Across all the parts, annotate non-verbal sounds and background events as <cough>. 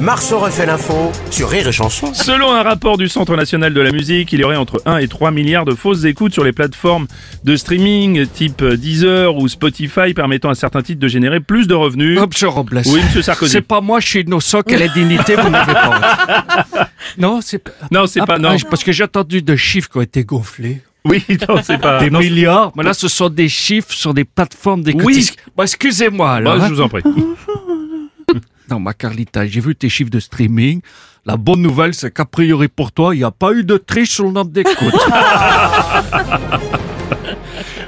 Marceau refait l'info sur Rire et Chanson. Selon un rapport du Centre national de la musique, il y aurait entre 1 et 3 milliards de fausses écoutes sur les plateformes de streaming type Deezer ou Spotify permettant à certains titres de générer plus de revenus. Hop, je Robles. Oui, monsieur Sarkozy. C'est pas moi, je suis innocent. Quelle est dignité vous n'avez pas <laughs> Non, c'est pas. Non, c'est pas- non. ah, parce que j'ai entendu de chiffres qui ont été gonflés. Oui, <laughs> non, c'est pas. Des non, milliards. Mais là, ce sont des chiffres sur des plateformes d'écoute. Oui. Bon, excusez-moi, alors. Bah, hein. je vous en prie. <laughs> Non, ma Carlita, j'ai vu tes chiffres de streaming. La bonne nouvelle, c'est qu'a priori pour toi, il n'y a pas eu de triche sur le nombre d'écoutes. <laughs>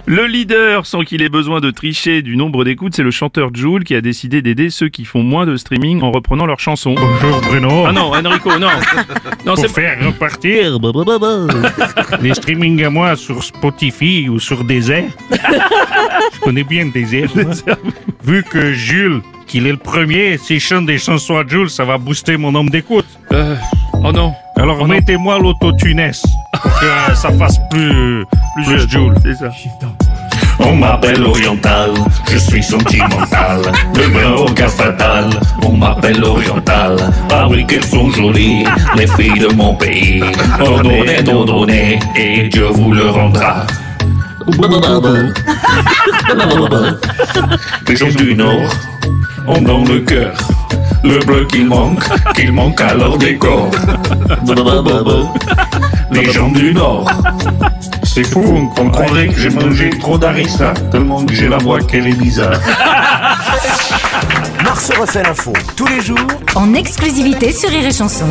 Le leader, sans qu'il ait besoin de tricher du nombre d'écoutes, c'est le chanteur Joule qui a décidé d'aider ceux qui font moins de streaming en reprenant leurs chansons. Bonjour Bruno. Ah non, Enrico, non. <laughs> Non, Pour faire repartir <laughs> les streamings à moi sur Spotify ou sur Désert. Je connais bien Désert. Vu que Jules, qu'il est le premier, s'il chante des chansons à Jules, ça va booster mon nombre d'écoute. Euh, oh non. Alors Oh mettez-moi l'autotunesse pour que euh, ça fasse plus, plus Jules. C'est ça. On m'appelle oriental, je suis sentimental, le meilleur au cas fatal. On m'appelle oriental, ah oui qu'elles sont jolies, les filles de mon pays. Ordonnez, ordonnez, et Dieu vous le rendra. <laughs> Les gens du Nord ont dans le cœur le bleu qu'il manque, qu'il manque à leur décor. Les gens du Nord c'est fou, on croirait que j'ai mangé trop d'harissa, tellement que j'ai la voix qu'elle est bizarre. <laughs> Marceau refait l'info tous les jours en exclusivité sur Rire et Chanson.